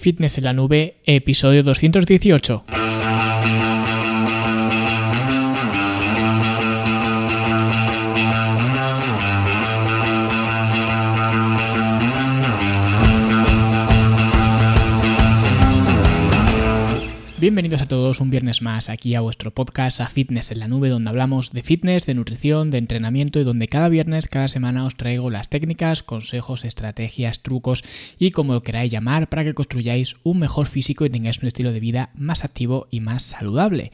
Fitness en la Nube, episodio 218. Bienvenidos a todos un viernes más aquí a vuestro podcast a Fitness en la Nube, donde hablamos de fitness, de nutrición, de entrenamiento y donde cada viernes, cada semana os traigo las técnicas, consejos, estrategias, trucos y como lo queráis llamar para que construyáis un mejor físico y tengáis un estilo de vida más activo y más saludable.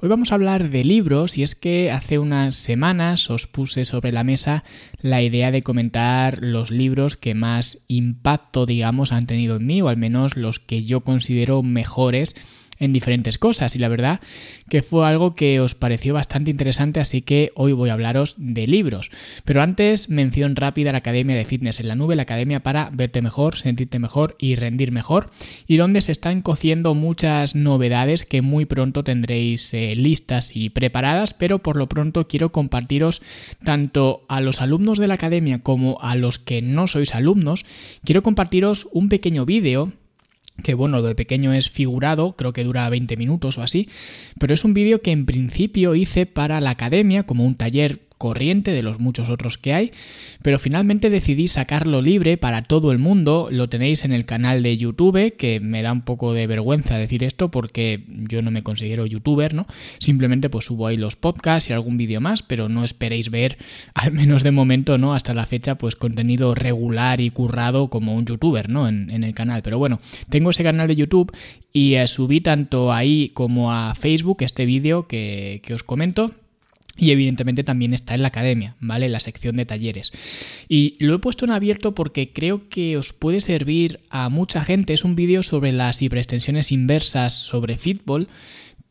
Hoy vamos a hablar de libros y es que hace unas semanas os puse sobre la mesa la idea de comentar los libros que más impacto, digamos, han tenido en mí o al menos los que yo considero mejores en diferentes cosas y la verdad que fue algo que os pareció bastante interesante así que hoy voy a hablaros de libros. Pero antes mención rápida a la Academia de Fitness en la Nube, la academia para verte mejor, sentirte mejor y rendir mejor y donde se están cociendo muchas novedades que muy pronto tendréis eh, listas y preparadas pero por lo pronto quiero compartiros tanto a los alumnos de la academia como a los que no sois alumnos quiero compartiros un pequeño vídeo que bueno, lo de pequeño es figurado, creo que dura 20 minutos o así, pero es un vídeo que en principio hice para la academia como un taller corriente de los muchos otros que hay, pero finalmente decidí sacarlo libre para todo el mundo. Lo tenéis en el canal de YouTube, que me da un poco de vergüenza decir esto porque yo no me considero youtuber, ¿no? Simplemente pues subo ahí los podcasts y algún vídeo más, pero no esperéis ver, al menos de momento, ¿no? Hasta la fecha, pues contenido regular y currado como un youtuber, ¿no? En, el canal. Pero bueno, tengo ese canal de YouTube y eh, subí tanto ahí como a Facebook este vídeo que, que os comento y evidentemente también está en la academia, ¿vale? La sección de talleres. Y lo he puesto en abierto porque creo que os puede servir a mucha gente. Es un vídeo sobre las hiperextensiones inversas sobre fútbol,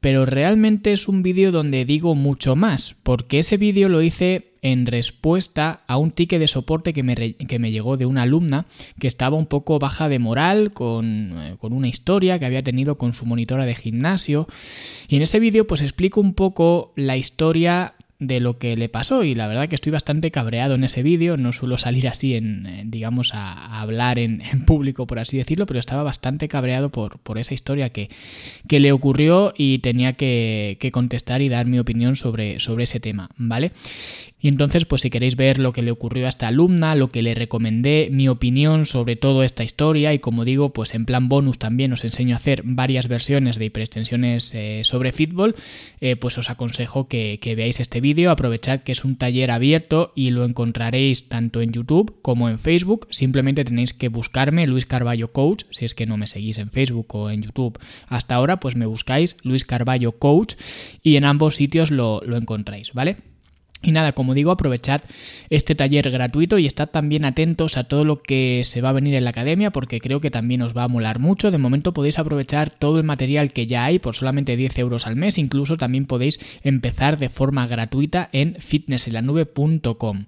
pero realmente es un vídeo donde digo mucho más, porque ese vídeo lo hice en respuesta a un ticket de soporte que me, que me, llegó de una alumna que estaba un poco baja de moral con, eh, con, una historia que había tenido con su monitora de gimnasio. Y en ese vídeo pues explico un poco la historia de lo que le pasó y la verdad que estoy bastante cabreado en ese vídeo, no suelo salir así en, digamos a, hablar en, público por así decirlo, pero estaba bastante cabreado por, por esa historia que, que, le ocurrió y tenía que, que, contestar y dar mi opinión sobre, sobre ese tema, ¿vale? Y entonces pues si queréis ver lo que le ocurrió a esta alumna, lo que le recomendé, mi opinión sobre toda esta historia y como digo pues en plan bonus también os enseño a hacer varias versiones de hiperextensiones eh, sobre fútbol, eh, pues os aconsejo que, veáis este vídeo vídeo, aprovechad que es un taller abierto y lo encontraréis tanto en YouTube como en Facebook. Simplemente tenéis que buscarme Luis Carballo Coach, si es que no me seguís en Facebook o en YouTube hasta ahora, pues me buscáis Luis Carballo Coach y en ambos sitios lo, lo encontráis, ¿vale? Y nada, como digo, aprovechad este taller gratuito y estad también atentos a todo lo que se va a venir en la academia porque creo que también os va a molar mucho. De momento podéis aprovechar todo el material que ya hay por solamente 10 euros al mes. Incluso también podéis empezar de forma gratuita en fitnessenlanube.com.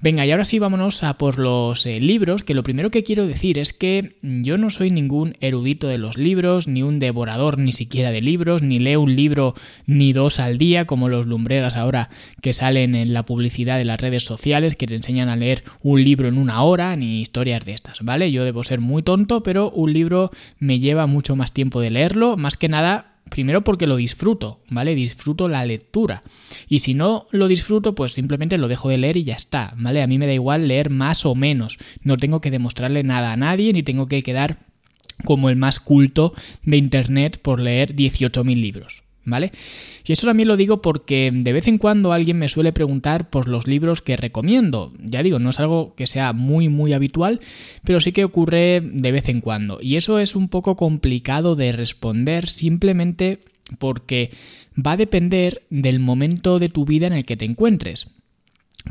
Venga, y ahora sí vámonos a por los eh, libros, que lo primero que quiero decir es que yo no soy ningún erudito de los libros, ni un devorador ni siquiera de libros, ni leo un libro ni dos al día, como los lumbreras ahora que salen en la publicidad de las redes sociales, que te enseñan a leer un libro en una hora, ni historias de estas, ¿vale? Yo debo ser muy tonto, pero un libro me lleva mucho más tiempo de leerlo, más que nada Primero porque lo disfruto, ¿vale? Disfruto la lectura. Y si no lo disfruto, pues simplemente lo dejo de leer y ya está, ¿vale? A mí me da igual leer más o menos. No tengo que demostrarle nada a nadie ni tengo que quedar como el más culto de Internet por leer 18.000 libros. ¿Vale? Y eso también lo digo porque de vez en cuando alguien me suele preguntar por los libros que recomiendo. Ya digo, no es algo que sea muy muy habitual, pero sí que ocurre de vez en cuando. Y eso es un poco complicado de responder simplemente porque va a depender del momento de tu vida en el que te encuentres.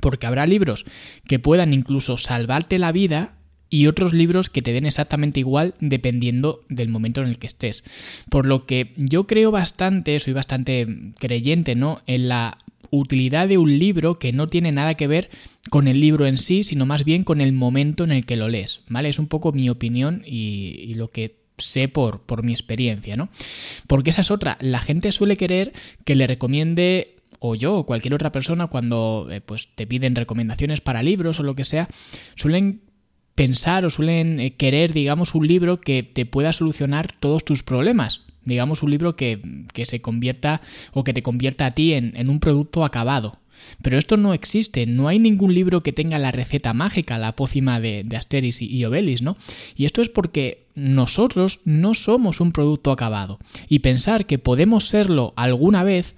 Porque habrá libros que puedan incluso salvarte la vida y otros libros que te den exactamente igual dependiendo del momento en el que estés. Por lo que yo creo bastante, soy bastante creyente, ¿no? En la utilidad de un libro que no tiene nada que ver con el libro en sí, sino más bien con el momento en el que lo lees, ¿vale? Es un poco mi opinión y, lo que sé por, por mi experiencia, ¿no? Porque esa es otra, la gente suele querer que le recomiende o yo o cualquier otra persona cuando eh, pues te piden recomendaciones para libros o lo que sea, suelen pensar o suelen eh, querer, digamos, un libro que te pueda solucionar todos tus problemas. Digamos, un libro que, se convierta o que te convierta a ti en, un producto acabado. Pero esto no existe, no hay ningún libro que tenga la receta mágica, la pócima de, Asteris y, y Obelis, ¿no? Y esto es porque nosotros no somos un producto acabado. Y pensar que podemos serlo alguna vez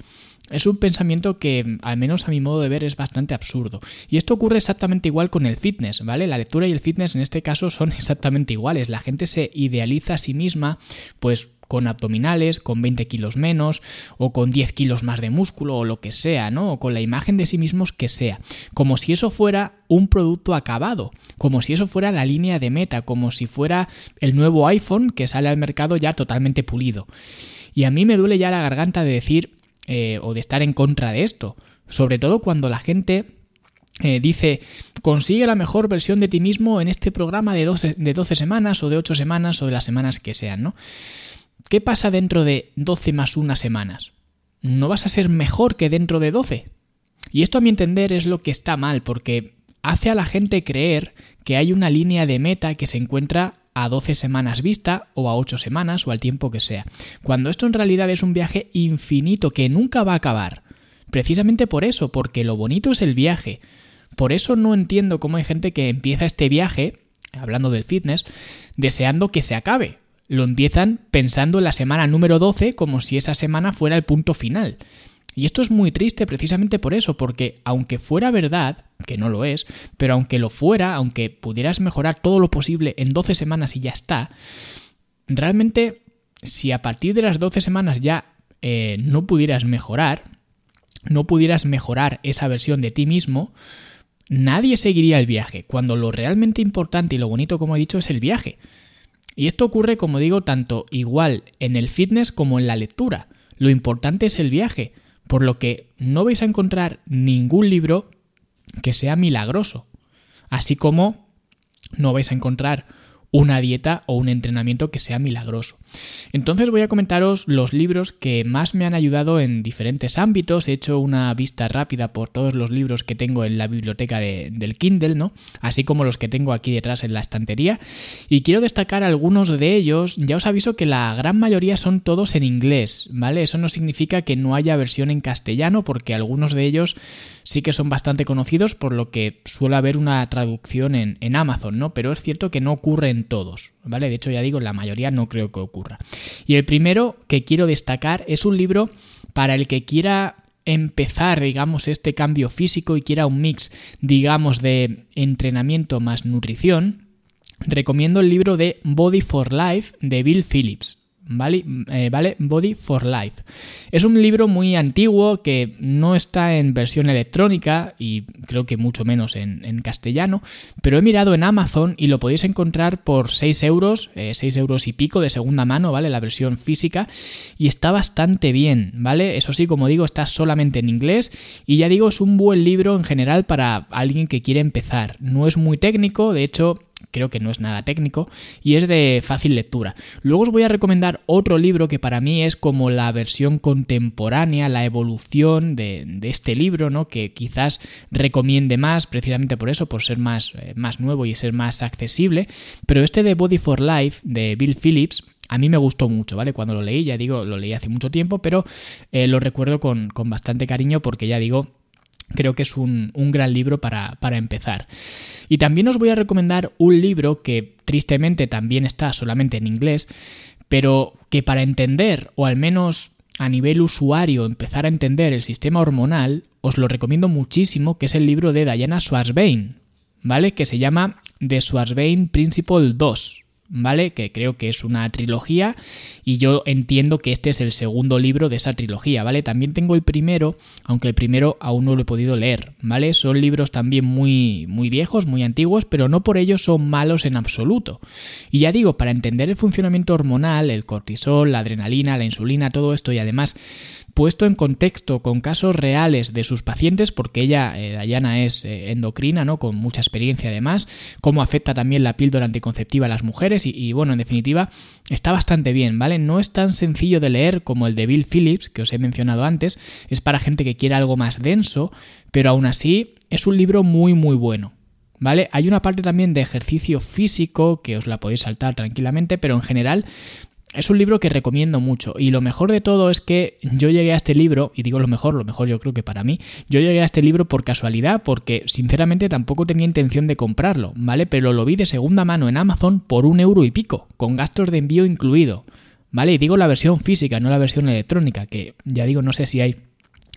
es un pensamiento que, al menos a mi modo de ver, es bastante absurdo. Y esto ocurre exactamente igual con el fitness, ¿vale? La lectura y el fitness en este caso son exactamente iguales. La gente se idealiza a sí misma, pues con abdominales, con 20 kilos menos, o con 10 kilos más de músculo, o lo que sea, ¿no? O con la imagen de sí mismos que sea. Como si eso fuera un producto acabado, como si eso fuera la línea de meta, como si fuera el nuevo iPhone que sale al mercado ya totalmente pulido. Y a mí me duele ya la garganta de decir eh, o de estar en contra de esto. Sobre todo cuando la gente eh, dice, consigue la mejor versión de ti mismo en este programa de 12, de 12 semanas o de 8 semanas o de las semanas que sean, ¿no? ¿Qué pasa dentro de 12 más unas semanas? ¿No vas a ser mejor que dentro de 12? Y esto a mi entender es lo que está mal, porque hace a la gente creer que hay una línea de meta que se encuentra a 12 semanas vista o a 8 semanas o al tiempo que sea. Cuando esto en realidad es un viaje infinito que nunca va a acabar. Precisamente por eso, porque lo bonito es el viaje. Por eso no entiendo cómo hay gente que empieza este viaje, hablando del fitness, deseando que se acabe. Lo empiezan pensando en la semana número 12 como si esa semana fuera el punto final. Y esto es muy triste precisamente por eso, porque aunque fuera verdad, que no lo es, pero aunque lo fuera, aunque pudieras mejorar todo lo posible en 12 semanas y ya está, realmente si a partir de las 12 semanas ya eh, no pudieras mejorar, no pudieras mejorar esa versión de ti mismo, nadie seguiría el viaje, cuando lo realmente importante y lo bonito, como he dicho, es el viaje. Y esto ocurre, como digo, tanto igual en el fitness como en la lectura. Lo importante es el viaje por lo que no vais a encontrar ningún libro que sea milagroso, así como no vais a encontrar una dieta o un entrenamiento que sea milagroso. Entonces voy a comentaros los libros que más me han ayudado en diferentes ámbitos. He hecho una vista rápida por todos los libros que tengo en la biblioteca del Kindle, ¿no? Así como los que tengo aquí detrás en la estantería. Y quiero destacar algunos de ellos. Ya os aviso que la gran mayoría son todos en inglés, ¿vale? Eso no significa que no haya versión en castellano, porque algunos de ellos sí que son bastante conocidos, por lo que suele haber una traducción en, en Amazon, ¿no? Pero es cierto que no ocurre en todos, ¿vale? De hecho, ya digo, la mayoría no creo que ocurra. Y el primero que quiero destacar es un libro para el que quiera empezar, digamos, este cambio físico y quiera un mix, digamos, de entrenamiento más nutrición, recomiendo el libro de Body for Life de Bill Phillips. ¿Vale? Eh, ¿vale? Body for Life. Es un libro muy antiguo que no está en versión electrónica y creo que mucho menos en, castellano, pero he mirado en Amazon y lo podéis encontrar por 6 euros, 6 eh, euros y pico de segunda mano, ¿vale? La versión física y está bastante bien, ¿vale? Eso sí, como digo, está solamente en inglés y ya digo, es un buen libro en general para alguien que quiere empezar. No es muy técnico, de hecho creo que no es nada técnico y es de fácil lectura. Luego os voy a recomendar otro libro que para mí es como la versión contemporánea, la evolución de, este libro, ¿no? Que quizás recomiende más, precisamente por eso, por ser más, eh, más nuevo y ser más accesible. Pero este de Body for Life, de Bill Phillips, a mí me gustó mucho, ¿vale? Cuando lo leí, ya digo, lo leí hace mucho tiempo, pero eh, lo recuerdo con, con bastante cariño porque ya digo, creo que es un, gran libro para, empezar. Y también os voy a recomendar un libro que tristemente también está solamente en inglés, pero que para entender, o al menos a nivel usuario, empezar a entender el sistema hormonal, os lo recomiendo muchísimo, que es el libro de Diana Schwarzbein, ¿vale? Que se llama The Schwarzbein Principle 2. ¿Vale? Que creo que es una trilogía y yo entiendo que este es el segundo libro de esa trilogía, ¿vale? También tengo el primero, aunque el primero aún no lo he podido leer, ¿vale? Son libros también muy, muy viejos, muy antiguos, pero no por ello son malos en absoluto. Y ya digo, para entender el funcionamiento hormonal, el cortisol, la adrenalina, la insulina, todo esto y además puesto en contexto con casos reales de sus pacientes, porque ella, eh, Dayana, es eh, endocrina, ¿no? Con mucha experiencia además, cómo afecta también la píldora anticonceptiva a las mujeres y, bueno, en definitiva, está bastante bien, ¿vale? No es tan sencillo de leer como el de Bill Phillips, que os he mencionado antes, es para gente que quiere algo más denso, pero aún así es un libro muy, muy bueno. ¿vale? Hay una parte también de ejercicio físico que os la podéis saltar tranquilamente, pero en general es un libro que recomiendo mucho y lo mejor de todo es que yo llegué a este libro, y digo lo mejor, lo mejor yo creo que para mí, yo llegué a este libro por casualidad porque sinceramente tampoco tenía intención de comprarlo, ¿vale? Pero lo vi de segunda mano en Amazon por un euro y pico, con gastos de envío incluido, ¿vale? Y digo la versión física, no la versión electrónica, que ya digo, no sé si hay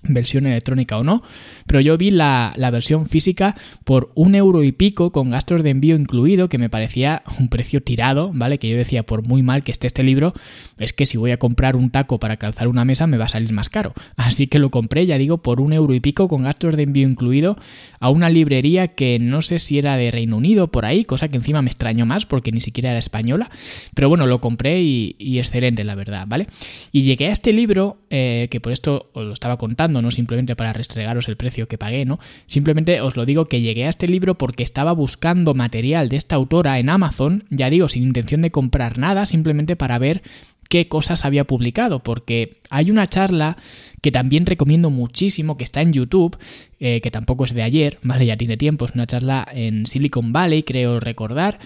versión electrónica o no, pero yo vi la, versión física por un euro y pico con gastos de envío incluido, que me parecía un precio tirado, ¿vale? Que yo decía, por muy mal que esté este libro, es que si voy a comprar un taco para calzar una mesa me va a salir más caro. Así que lo compré, ya digo, por un euro y pico con gastos de envío incluido a una librería que no sé si era de Reino Unido por ahí, cosa que encima me extrañó más porque ni siquiera era española, pero bueno, lo compré y, excelente, la verdad, ¿vale? Y llegué a este libro, eh, que por esto os lo estaba contando, no simplemente para restregaros el precio que pagué, ¿no? Simplemente os lo digo que llegué a este libro porque estaba buscando material de esta autora en Amazon, ya digo, sin intención de comprar nada, simplemente para ver qué cosas había publicado, porque hay una charla que también recomiendo muchísimo, que está en YouTube, eh, que tampoco es de ayer, ¿vale? Ya tiene tiempo, es una charla en Silicon Valley, creo recordar,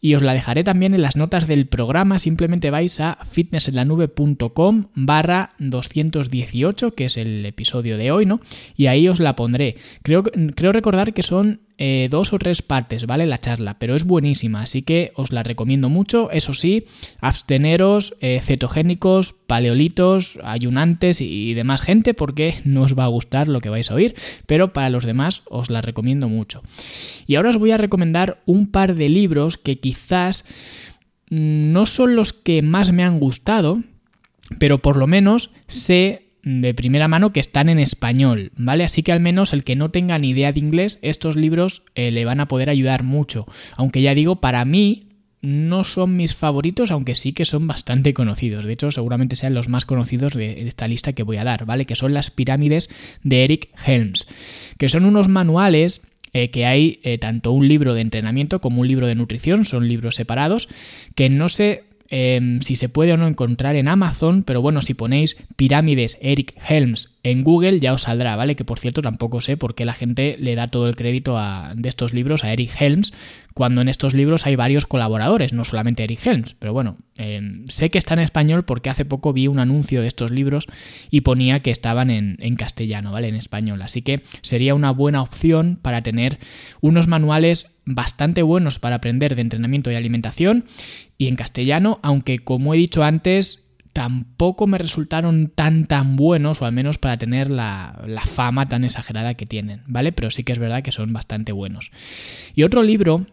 y os la dejaré también en las notas del programa, simplemente vais a fitnessenlanube.com barra 218, que es el episodio de hoy, ¿no? Y ahí os la pondré. Creo, creo recordar que son eh, dos o tres partes, ¿vale? La charla, pero es buenísima, así que os la recomiendo mucho. Eso sí, absteneros, eh, cetogénicos, paleolitos, ayunantes y demás gente, porque no os va a gustar lo que vais a oír, pero para los demás os la recomiendo mucho. Y ahora os voy a recomendar un par de libros que quizás mm, no son los que más me han gustado, pero por lo menos sé de primera mano que están en español, ¿vale? Así que al menos el que no tenga ni idea de inglés, estos libros eh, le van a poder ayudar mucho. Aunque ya digo, para mí no son mis favoritos, aunque sí que son bastante conocidos. De hecho, seguramente sean los más conocidos de esta lista que voy a dar, ¿vale? Que son las pirámides de Eric Helms, que son unos manuales eh, que hay eh, tanto un libro de entrenamiento como un libro de nutrición, son libros separados, que no sé Em, si se puede o no encontrar en Amazon, pero bueno, si ponéis pirámides Eric Helms en Google ya os saldrá, ¿vale? Que por cierto tampoco sé por qué la gente le da todo el crédito a, de estos libros a Eric Helms, cuando en estos libros hay varios colaboradores, no solamente Eric Helms, pero bueno, sé que está en español porque hace poco vi un anuncio de estos libros y ponía que estaban en, en castellano, ¿vale? En español, así que sería una buena opción para tener unos manuales bastante buenos para aprender de entrenamiento y alimentación y en castellano, aunque como he dicho antes, tampoco me resultaron tan tan buenos, o al menos para tener la, la, fama tan exagerada que tienen, ¿vale? Pero sí que es verdad que son bastante buenos. Y otro libro,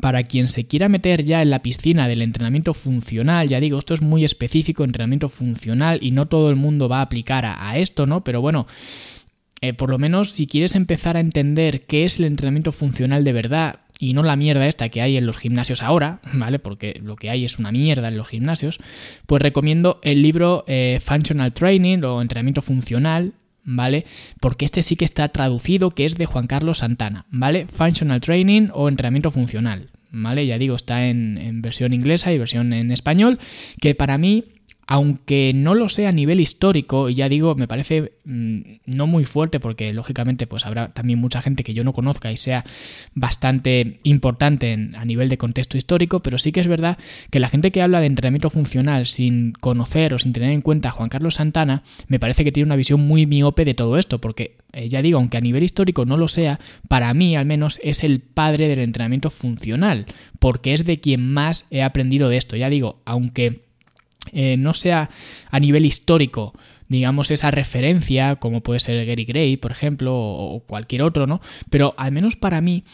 para quien se quiera meter ya en la piscina del entrenamiento funcional, ya digo, esto es muy específico, entrenamiento funcional, y no todo el mundo va a aplicar a, a esto, ¿no? Pero bueno, eh, por lo menos si quieres empezar a entender qué es el entrenamiento funcional de verdad y no la mierda esta que hay en los gimnasios ahora, ¿vale? Porque lo que hay es una mierda en los gimnasios, pues recomiendo el libro eh, Functional Training o Entrenamiento Funcional, ¿vale? Porque este sí que está traducido, que es de Juan Carlos Santana, ¿vale? Functional Training o Entrenamiento Funcional, ¿vale? Ya digo, está en, en versión inglesa y versión en español, que para mí aunque no lo sea a nivel histórico, y ya digo, me parece mm, no muy fuerte porque lógicamente pues habrá también mucha gente que yo no conozca y sea bastante importante a nivel de contexto histórico, pero sí que es verdad que la gente que habla de entrenamiento funcional sin conocer o sin tener en cuenta a Juan Carlos Santana, me parece que tiene una visión muy miope de todo esto, porque eh, ya digo, aunque a nivel histórico no lo sea, para mí al menos es el padre del entrenamiento funcional, porque es de quien más he aprendido de esto, ya digo, aunque eh, no sea a nivel histórico, digamos, esa referencia, como puede ser Gary Gray, por ejemplo, o cualquier otro, ¿no? Pero al menos para mí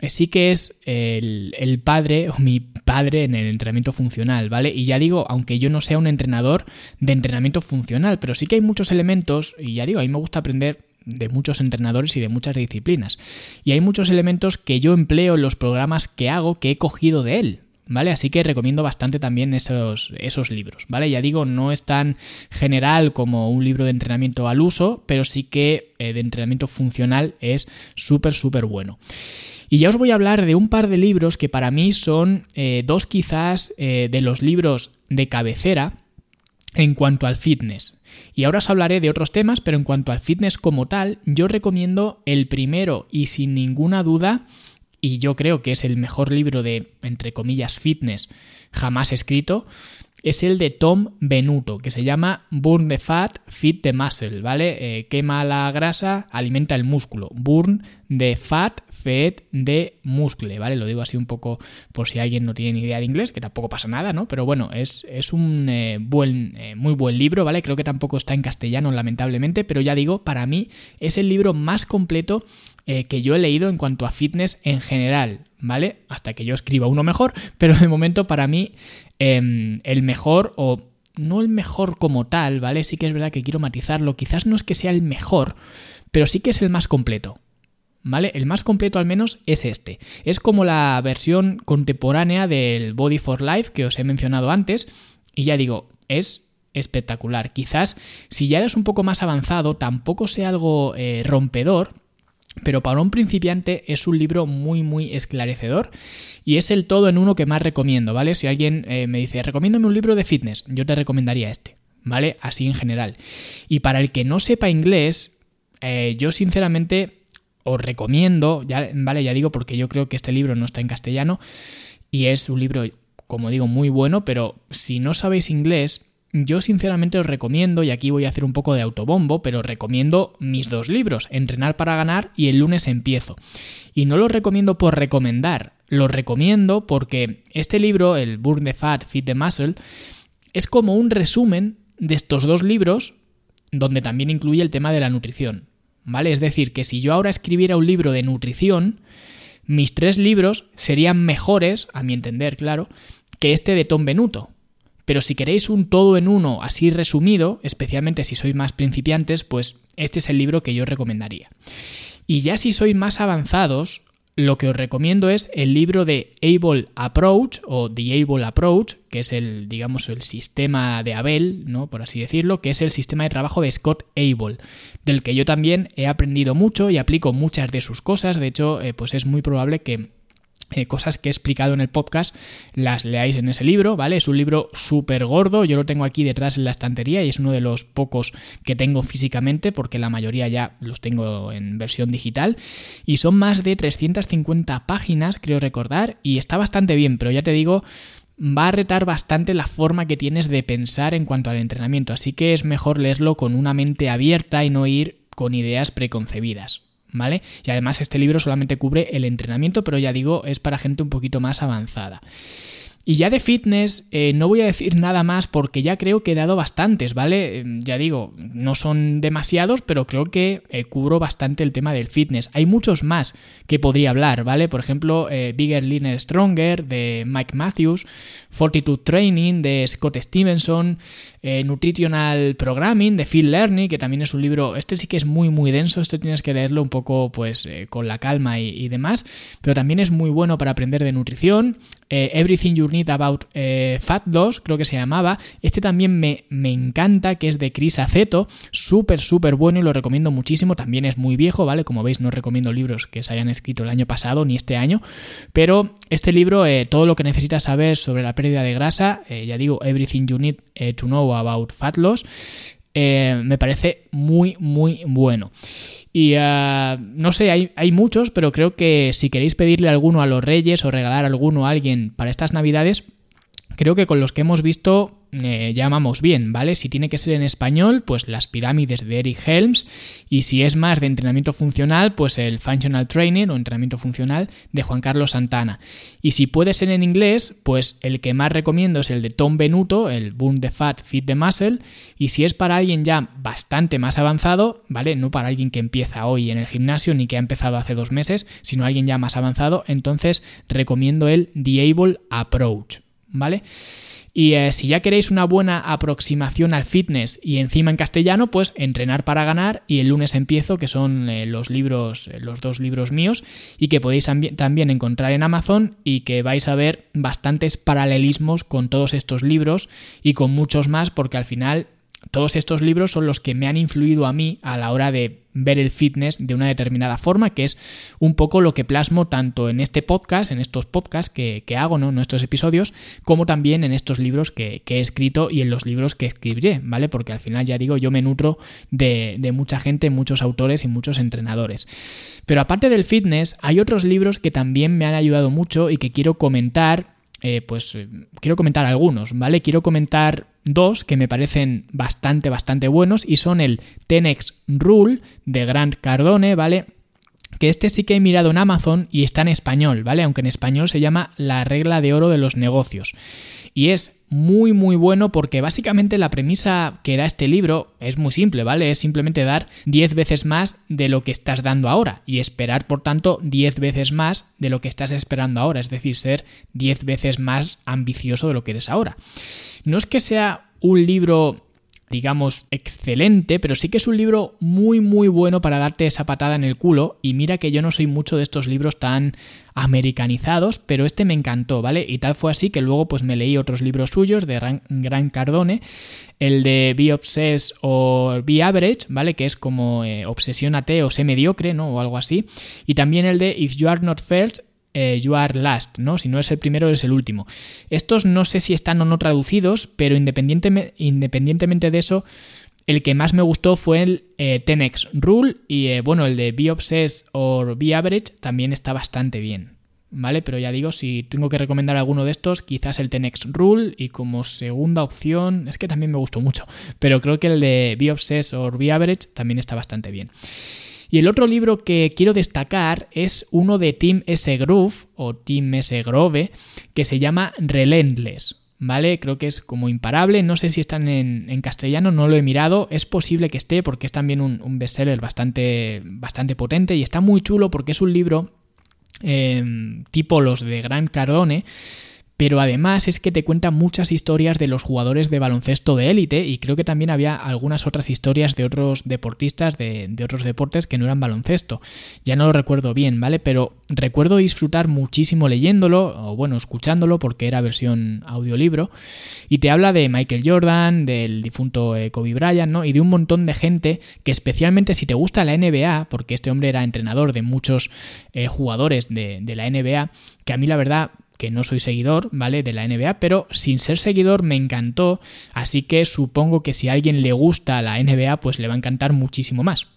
eh, sí que es el, el, padre o mi padre en el entrenamiento funcional, ¿vale? Y ya digo, aunque yo no sea un entrenador de entrenamiento funcional, pero sí que hay muchos elementos, y ya digo, a mí me gusta aprender de muchos entrenadores y de muchas disciplinas. Y hay muchos elementos que yo empleo en los programas que hago que he cogido de él, ¿vale? Así que recomiendo bastante también esos, esos libros, ¿vale? Ya digo, no es tan general como un libro de entrenamiento al uso, pero sí que eh, de entrenamiento funcional es súper, súper bueno. Y ya os voy a hablar de un par de libros que para mí son eh, dos quizás eh, de los libros de cabecera en cuanto al fitness. Y ahora os hablaré de otros temas, pero en cuanto al fitness como tal, yo recomiendo el primero y sin ninguna duda y yo creo que es el mejor libro de, entre comillas, fitness jamás escrito, es el de Tom Benuto, que se llama Burn the Fat, Fit the Muscle, ¿vale? Eh, quema la grasa, alimenta el músculo. Burn the Fat, Feed the Muscle, ¿vale? Lo digo así un poco por si alguien no tiene ni idea de inglés, que tampoco pasa nada, ¿no? Pero bueno, es, es un eh, buen, eh, muy buen libro, ¿vale? Creo que tampoco está en castellano, lamentablemente, pero ya digo, para mí es el libro más completo que yo he leído en cuanto a fitness en general, ¿vale? Hasta que yo escriba uno mejor, pero de momento para mí Em, el mejor o no el mejor como tal, ¿vale? Sí que es verdad que quiero matizarlo, quizás no es que sea el mejor, pero sí que es el más completo. ¿Vale? El más completo al menos es este. Es como la versión contemporánea del Body for Life que os he mencionado antes. Y ya digo, es espectacular. Quizás si ya eres un poco más avanzado, tampoco sea algo eh, rompedor, pero para un principiante es un libro muy muy esclarecedor y es el todo en uno que más recomiendo, ¿vale? Si alguien eh, me dice, recomiéndame un libro de fitness, yo te recomendaría este, ¿vale? Así en general. Y para el que no sepa inglés, eh, yo sinceramente os recomiendo, ya, ¿vale? Ya digo porque yo creo que este libro no está en castellano y es un libro, como digo, muy bueno, pero si no sabéis inglés, yo sinceramente os recomiendo, y aquí voy a hacer un poco de autobombo, pero recomiendo mis dos libros, Entrenar para ganar y El lunes empiezo. Y no los recomiendo por recomendar, los recomiendo porque este libro, el Burn the Fat, Fit the Muscle, es como un resumen de estos dos libros, donde también incluye el tema de la nutrición. ¿Vale? Es decir, que si yo ahora escribiera un libro de nutrición, mis tres libros serían mejores, a mi entender, claro, que este de Tom Benuto. Pero si queréis un todo en uno así resumido, especialmente si sois más principiantes, pues este es el libro que yo recomendaría. Y ya si sois más avanzados, lo que os recomiendo es el libro de Able Approach o The Able Approach, que es el, digamos, el sistema de Abel, ¿no? Por así decirlo, que es el sistema de trabajo de Scott Able, del que yo también he aprendido mucho y aplico muchas de sus cosas. De hecho, eh, pues es muy probable que eh, cosas que he explicado en el podcast las leáis en ese libro, ¿vale? Es un libro súper gordo, yo lo tengo aquí detrás en la estantería y es uno de los pocos que tengo físicamente porque la mayoría ya los tengo en versión digital y son más de 350 páginas, creo recordar, y está bastante bien, pero ya te digo, va a retar bastante la forma que tienes de pensar en cuanto al entrenamiento, así que es mejor leerlo con una mente abierta y no ir con ideas preconcebidas. ¿Vale? Y además este libro solamente cubre el entrenamiento, pero ya digo, es para gente un poquito más avanzada. Y ya de fitness eh, no voy a decir nada más porque ya creo que he dado bastantes, ¿vale? Em, ya digo, no son demasiados, pero creo que eh, cubro bastante el tema del fitness. Hay muchos más que podría hablar, ¿vale? Por ejemplo, eh, Bigger, Leaner, Stronger de Mike Matthews, Fortitude Training de Scott Stevenson, Nutritional Programming de Phil Learning, que también es un libro, este sí que es muy muy denso, esto tienes que leerlo un poco pues con la calma y, y demás, pero también es muy bueno para aprender de nutrición. Everything You About eh, Fat 2, creo que se llamaba. Este también me, me encanta, que es de Chris Aceto, súper, súper bueno y lo recomiendo muchísimo. También es muy viejo, ¿vale? Como veis, no recomiendo libros que se hayan escrito el año pasado ni este año, pero este libro, eh, todo lo que necesitas saber sobre la pérdida de grasa, eh, ya digo, Everything You Need to Know About Fat Loss, me parece muy, muy bueno. Y ah, no sé, hay, hay, muchos, pero creo que si queréis pedirle alguno a los reyes o regalar alguno a alguien para estas navidades, creo que con los que hemos visto eh, llamamos bien, ¿vale? Si tiene que ser en español, pues las pirámides de Eric Helms y si es más de entrenamiento funcional, pues el Functional Training o entrenamiento funcional de Juan Carlos Santana. Y si puede ser en inglés, pues el que más recomiendo es el de Tom Benuto, el Boom the Fat, Fit the Muscle. Y si es para alguien ya bastante más avanzado, ¿vale? No para alguien que empieza hoy en el gimnasio ni que ha empezado hace dos meses, sino alguien ya más avanzado, entonces recomiendo el The Able Approach, ¿vale? Y eh, si ya queréis una buena aproximación al fitness y encima en castellano, pues Entrenar para ganar y El lunes empiezo, que son eh, los libros, eh, los dos libros míos, y que podéis también encontrar en Amazon y que vais a ver bastantes paralelismos con todos estos libros y con muchos más, porque al final todos estos libros son los que me han influido a mí a la hora de ver el fitness de una determinada forma, que es un poco lo que plasmo tanto en este podcast, en estos podcasts que, hago, ¿no? en estos episodios, como también en estos libros que, he escrito y en los libros que escribiré, ¿vale? Porque al final, ya digo, yo me nutro de, de mucha gente, muchos autores y muchos entrenadores. Pero aparte del fitness, hay otros libros que también me han ayudado mucho y que quiero comentar eh, pues eh, quiero comentar algunos, ¿vale? Quiero comentar dos que me parecen bastante, bastante buenos y son el Tenex Rule de Grant Cardone, ¿vale? Que este sí que he mirado en Amazon y está en español, ¿vale? Aunque en español se llama La regla de oro de los negocios. Y es muy muy bueno porque básicamente la premisa que da este libro es muy simple, ¿vale? Es simplemente dar 10 veces más de lo que estás dando ahora y esperar por tanto 10 veces más de lo que estás esperando ahora, es decir, ser 10 veces más ambicioso de lo que eres ahora. No es que sea un libro digamos, excelente, pero sí que es un libro muy, muy bueno para darte esa patada en el culo. Y mira que yo no soy mucho de estos libros tan americanizados, pero este me encantó, ¿vale? Y tal fue así que luego pues me leí otros libros suyos de Gran Cardone, el de Be Obsessed o Be Average, ¿vale? Que es como eh, obsesiónate o sé mediocre, ¿no? O algo así. Y también el de If You Are Not First, eh, you Are Last, ¿no? Si no es el primero, es el último. Estos no sé si están o no traducidos, pero independientemente de eso, el que más me gustó fue el 10x eh, Rule y eh, bueno, el de Be Obsessed o Be Average también está bastante bien. ¿Vale? Pero ya digo, si tengo que recomendar alguno de estos, quizás el 10x Rule y como segunda opción, es que también me gustó mucho, pero creo que el de Be Obsessed o Be Average también está bastante bien. Y el otro libro que quiero destacar es uno de Tim S. Groove o Tim S. Grove que se llama Relentless. ¿Vale? Creo que es como imparable. No sé si están en, castellano, no lo he mirado. Es posible que esté porque es también un, bestseller bastante, bastante potente y está muy chulo porque es un libro eh, tipo los de Gran Cardone pero además es que te cuenta muchas historias de los jugadores de baloncesto de élite y creo que también había algunas otras historias de otros deportistas de, otros deportes que no eran baloncesto. Ya no lo recuerdo bien, ¿vale? Pero recuerdo disfrutar muchísimo leyéndolo, o bueno, escuchándolo porque era versión audiolibro, y te habla de Michael Jordan, del difunto eh, Kobe Bryant, ¿no? Y de un montón de gente que especialmente si te gusta la NBA, porque este hombre era entrenador de muchos eh, jugadores de, de la NBA, que a mí la verdad que no soy seguidor, ¿vale? De la NBA, pero sin ser seguidor me encantó, así que supongo que si a alguien le gusta la NBA, pues le va a encantar muchísimo más.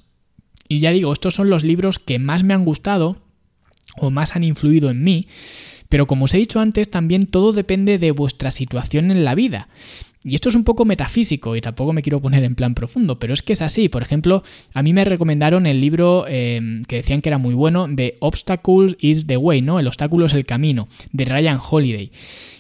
Y ya digo, estos son los libros que más me han gustado o más han influido en mí, pero como os he dicho antes, también todo depende de vuestra situación en la vida. Y esto es un poco metafísico y tampoco me quiero poner en plan profundo, pero es que es así. Por ejemplo, a mí me recomendaron el libro eh, que decían que era muy bueno de Obstacles is the Way, ¿no? El obstáculo es el camino, de Ryan Holiday.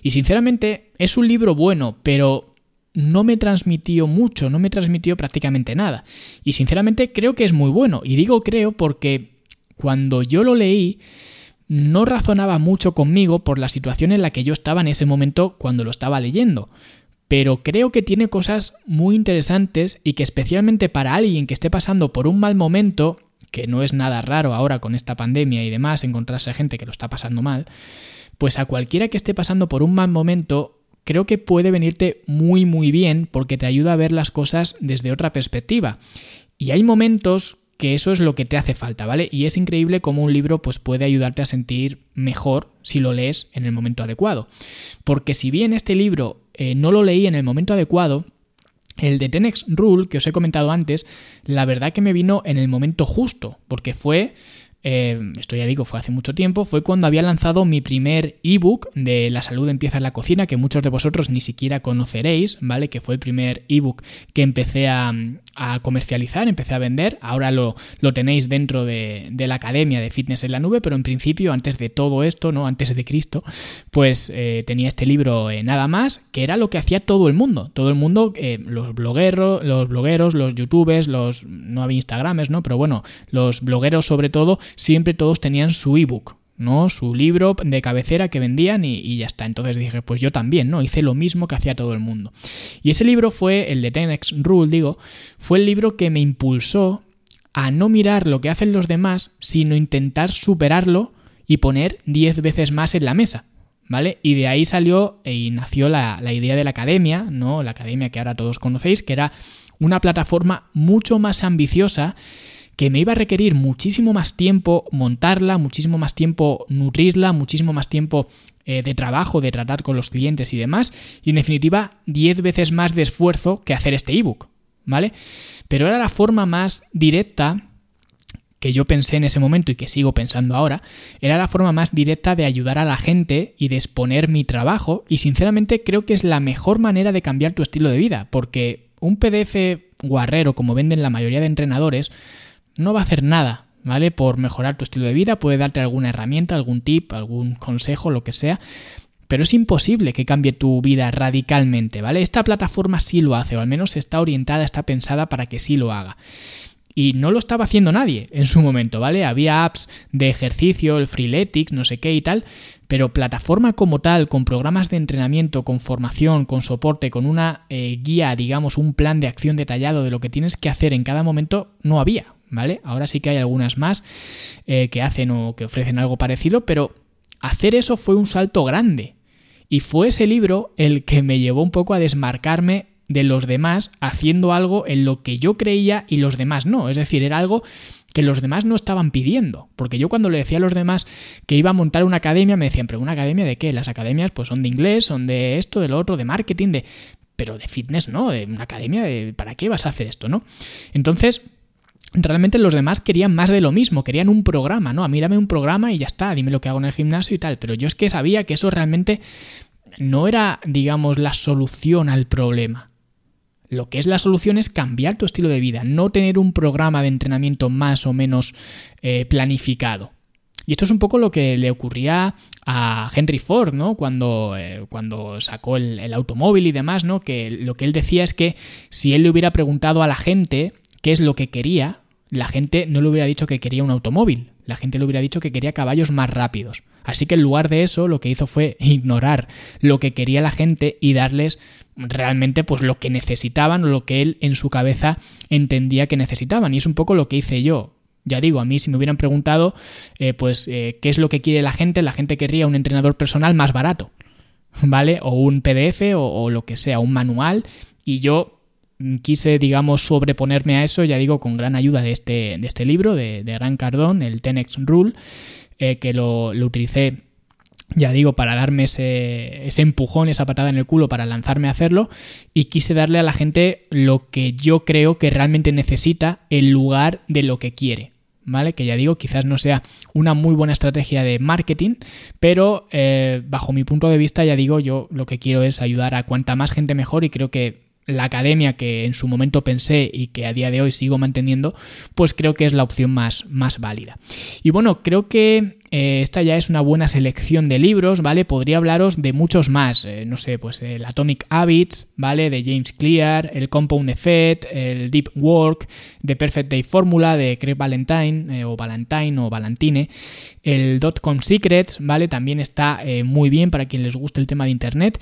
Y sinceramente es un libro bueno, pero no me transmitió mucho, no me transmitió prácticamente nada. Y sinceramente creo que es muy bueno. Y digo creo porque cuando yo lo leí no razonaba mucho conmigo por la situación en la que yo estaba en ese momento cuando lo estaba leyendo pero creo que tiene cosas muy interesantes y que especialmente para alguien que esté pasando por un mal momento, que no es nada raro ahora con esta pandemia y demás, encontrarse gente que lo está pasando mal, pues a cualquiera que esté pasando por un mal momento, creo que puede venirte muy muy bien porque te ayuda a ver las cosas desde otra perspectiva. Y hay momentos que eso es lo que te hace falta, ¿vale? Y es increíble cómo un libro pues, puede ayudarte a sentir mejor si lo lees en el momento adecuado. Porque si bien este libro eh, no lo leí en el momento adecuado, el de Tenex Rule, que os he comentado antes, la verdad que me vino en el momento justo, porque fue eh, esto ya digo, fue hace mucho tiempo, fue cuando había lanzado mi primer ebook de La salud empieza en la cocina, que muchos de vosotros ni siquiera conoceréis, ¿vale? Que fue el primer ebook que empecé a, comercializar, empecé a vender, ahora lo, lo tenéis dentro de, la Academia de Fitness en la Nube, pero en principio, antes de todo esto, ¿no? Antes de Cristo, pues eh, tenía este libro eh, nada más, que era lo que hacía todo el mundo, todo el mundo, los blogueros, los blogueros, los youtubers, los, no había instagrames, ¿no? Pero bueno, los blogueros sobre todo, siempre todos tenían su ebook, ¿no? Su libro de cabecera que vendían y, ya está. Entonces dije, pues yo también, ¿no? Hice lo mismo que hacía todo el mundo. Y ese libro fue, el de 10 Rule, digo, fue el libro que me impulsó a no mirar lo que hacen los demás, sino intentar superarlo y poner 10 veces más en la mesa. ¿vale? Y de ahí salió y nació la, la idea de la academia, ¿no? La academia que ahora todos conocéis, que era una plataforma mucho más ambiciosa que me iba a requerir muchísimo más tiempo montarla, muchísimo más tiempo nutrirla, muchísimo más tiempo eh, de trabajo, de tratar con los clientes y demás, y en definitiva 10 veces más de esfuerzo que hacer este ebook, ¿vale? Pero era la forma más directa que yo pensé en ese momento y que sigo pensando ahora, era la forma más directa de ayudar a la gente y de exponer mi trabajo y sinceramente creo que es la mejor manera de cambiar tu estilo de vida, porque un PDF guarrero como venden la mayoría de entrenadores no va a hacer nada, ¿vale? Por mejorar tu estilo de vida, puede darte alguna herramienta, algún tip, algún consejo, lo que sea, pero es imposible que cambie tu vida radicalmente, ¿vale? Esta plataforma sí lo hace, o al menos está orientada, está pensada para que sí lo haga. Y no lo estaba haciendo nadie en su momento, ¿vale? Había apps de ejercicio, el Freeletics, no sé qué y tal, pero plataforma como tal, con programas de entrenamiento, con formación, con soporte, con una eh, guía, digamos, un plan de acción detallado de lo que tienes que hacer en cada momento, no había, ¿vale? Ahora sí que hay algunas más eh, que hacen o que ofrecen algo parecido, pero hacer eso fue un salto grande. Y fue ese libro el que me llevó un poco a desmarcarme de los demás haciendo algo en lo que yo creía y los demás no. Es decir, era algo que los demás no estaban pidiendo. Porque yo cuando le decía a los demás que iba a montar una academia, me decían, pero ¿una academia de qué? Las academias pues son de inglés, son de esto, de lo otro, de marketing, de... Pero de fitness no, de una academia, de... ¿para qué vas a hacer esto, no? Entonces realmente los demás querían más de lo mismo, querían un programa, ¿no? A mí dame un programa y ya está, dime lo que hago en el gimnasio y tal, pero yo es que sabía que eso realmente no era, digamos, la solución al problema. Lo que es la solución es cambiar tu estilo de vida, no tener un programa de entrenamiento más o menos eh, planificado. Y esto es un poco lo que le ocurría a Henry Ford, ¿no? Cuando, eh, cuando sacó el, el, automóvil y demás, ¿no? Que lo que él decía es que si él le hubiera preguntado a la gente qué es lo que quería, la gente no le hubiera dicho que quería un automóvil, la gente le hubiera dicho que quería caballos más rápidos. Así que en lugar de eso, lo que hizo fue ignorar lo que quería la gente y darles realmente pues lo que necesitaban o lo que él en su cabeza entendía que necesitaban. Y es un poco lo que hice yo. Ya digo, a mí si me hubieran preguntado eh, pues eh, qué es lo que quiere la gente, la gente querría un entrenador personal más barato, ¿vale? O un PDF o, o lo que sea, un manual. Y yo quise, digamos, sobreponerme a eso, ya digo, con gran ayuda de este, de este libro, de, de Gran Cardón, el Tenex Rule, eh, que lo, lo, utilicé, ya digo, para darme ese, ese empujón, esa patada en el culo para lanzarme a hacerlo, y quise darle a la gente lo que yo creo que realmente necesita en lugar de lo que quiere. ¿Vale? Que ya digo, quizás no sea una muy buena estrategia de marketing, pero eh, bajo mi punto de vista, ya digo, yo lo que quiero es ayudar a cuanta más gente mejor y creo que la academia que en su momento pensé y que a día de hoy sigo manteniendo, pues creo que es la opción más, más válida. Y bueno, creo que eh, esta ya es una buena selección de libros, ¿vale? Podría hablaros de muchos más, eh, no sé, pues el Atomic Habits, ¿vale? De James Clear, el Compound Effect, el Deep Work, The Perfect Day Formula de Craig Valentine, eh, o Valentine o Valentine, el Dotcom Secrets, ¿vale? También está muy bien para quien les guste el tema de Internet.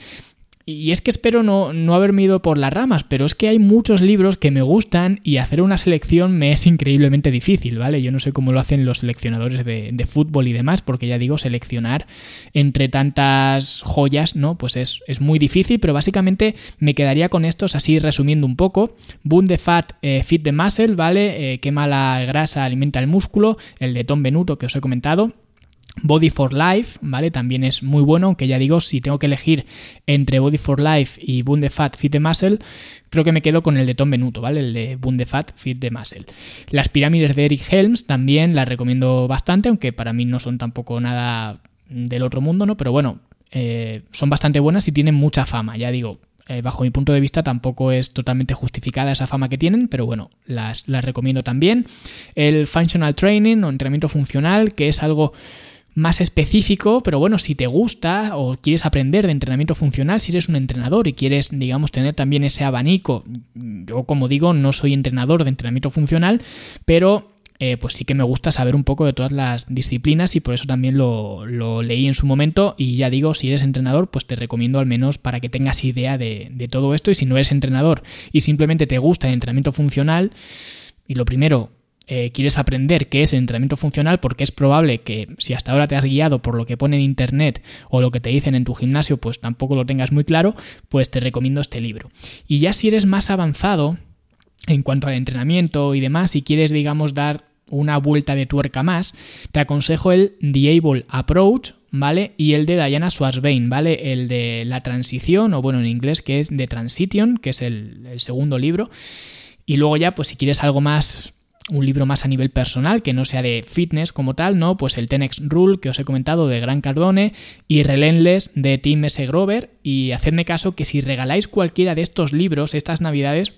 Y es que espero no, no, haberme ido por las ramas, pero es que hay muchos libros que me gustan y hacer una selección me es increíblemente difícil, ¿vale? Yo no sé cómo lo hacen los seleccionadores de, de fútbol y demás, porque ya digo, seleccionar entre tantas joyas, ¿no? Pues es, es, muy difícil, pero básicamente me quedaría con estos así resumiendo un poco. Boom the Fat, eh, Fit the Muscle, ¿vale? Eh, quema la grasa, alimenta el músculo, el de Tom Benuto que os he comentado. Body for Life, ¿vale? También es muy bueno, aunque ya digo, si tengo que elegir entre Body for Life y Boom the Fat, Fit the Muscle, creo que me quedo con el de Tom Benuto, ¿vale? El de Boom the Fat, Fit the Muscle. Las pirámides de Eric Helms también las recomiendo bastante, aunque para mí no son tampoco nada del otro mundo, ¿no? Pero bueno, eh, son bastante buenas y tienen mucha fama, ya digo. Eh, bajo mi punto de vista tampoco es totalmente justificada esa fama que tienen, pero bueno, las, las recomiendo también. El Functional Training o entrenamiento funcional, que es algo más específico, pero bueno, si te gusta o quieres aprender de entrenamiento funcional, si eres un entrenador y quieres, digamos, tener también ese abanico, yo como digo, no soy entrenador de entrenamiento funcional, pero eh, pues sí que me gusta saber un poco de todas las disciplinas y por eso también lo, lo, leí en su momento y ya digo, si eres entrenador, pues te recomiendo al menos para que tengas idea de, de todo esto y si no eres entrenador y simplemente te gusta el entrenamiento funcional, y lo primero, eh, quieres aprender qué es el entrenamiento funcional porque es probable que si hasta ahora te has guiado por lo que pone en internet o lo que te dicen en tu gimnasio pues tampoco lo tengas muy claro, pues te recomiendo este libro. Y ya si eres más avanzado en cuanto al entrenamiento y demás, si quieres digamos dar una vuelta de tuerca más, te aconsejo el The Able Approach, ¿vale? Y el de Diana Schwarzbein, ¿vale? El de la transición, o bueno, en inglés que es The Transition, que es el, el segundo libro. Y luego ya, pues si quieres algo más un libro más a nivel personal, que no sea de fitness como tal, ¿no? Pues el Tenex Rule que os he comentado de Gran Cardone y Relentless de Tim S. Grover. Y hacedme caso que si regaláis cualquiera de estos libros estas navidades,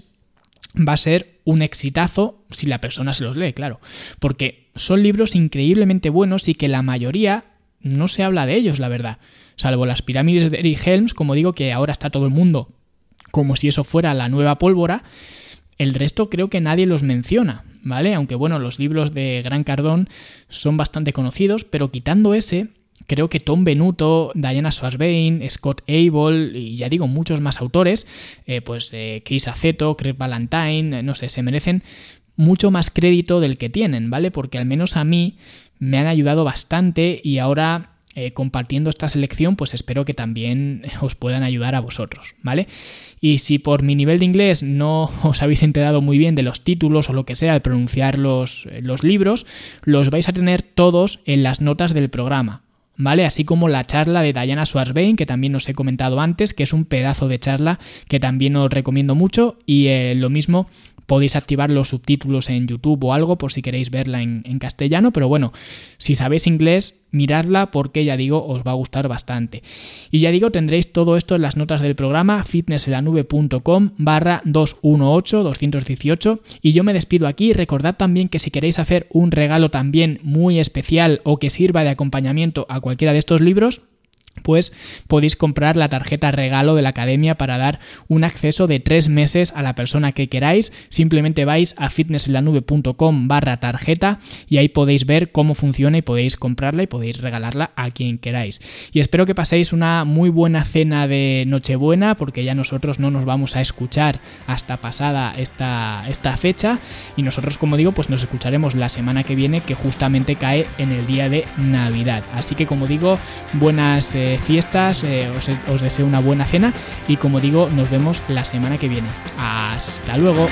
va a ser un exitazo si la persona se los lee, claro. Porque son libros increíblemente buenos y que la mayoría no se habla de ellos, la verdad. Salvo las pirámides de Eric Helms, como digo, que ahora está todo el mundo como si eso fuera la nueva pólvora. El resto creo que nadie los menciona. ¿vale? Aunque bueno, los libros de Gran Cardón son bastante conocidos, pero quitando ese, creo que Tom Benuto, Diana Schwarzbein, Scott Abel y ya digo muchos más autores, eh, pues eh, Chris Aceto, Chris Valentine, no sé, se merecen mucho más crédito del que tienen, ¿vale? Porque al menos a mí me han ayudado bastante y ahora eh, compartiendo esta selección, pues espero que también os puedan ayudar a vosotros, ¿vale? Y si por mi nivel de inglés no os habéis enterado muy bien de los títulos o lo que sea de pronunciar los, eh, los libros, los vais a tener todos en las notas del programa. ¿vale? Así como la charla de Diana Schwarzbein, que también os he comentado antes, que es un pedazo de charla que también os recomiendo mucho, y eh, lo mismo podéis activar los subtítulos en YouTube o algo por si queréis verla en, castellano, pero bueno, si sabéis inglés, miradla porque ya digo, os va a gustar bastante. Y ya digo, tendréis todo esto en las notas del programa fitnesselanube.com barra 218-218 y yo me despido aquí. Recordad también que si queréis hacer un regalo también muy especial o que sirva de acompañamiento a cualquiera de estos libros, pues podéis comprar la tarjeta regalo de la academia para dar un acceso de tres meses a la persona que queráis. Simplemente vais a fitnessenlanube.com barra tarjeta y ahí podéis ver cómo funciona y podéis comprarla y podéis regalarla a quien queráis. Y espero que paséis una muy buena cena de Nochebuena porque ya nosotros no nos vamos a escuchar hasta pasada esta, esta fecha y nosotros como digo pues nos escucharemos la semana que viene que justamente cae en el día de Navidad. Así que como digo, buenas... Fiestas, eh, os deseo una buena cena y como digo, nos vemos la semana que viene. Hasta luego.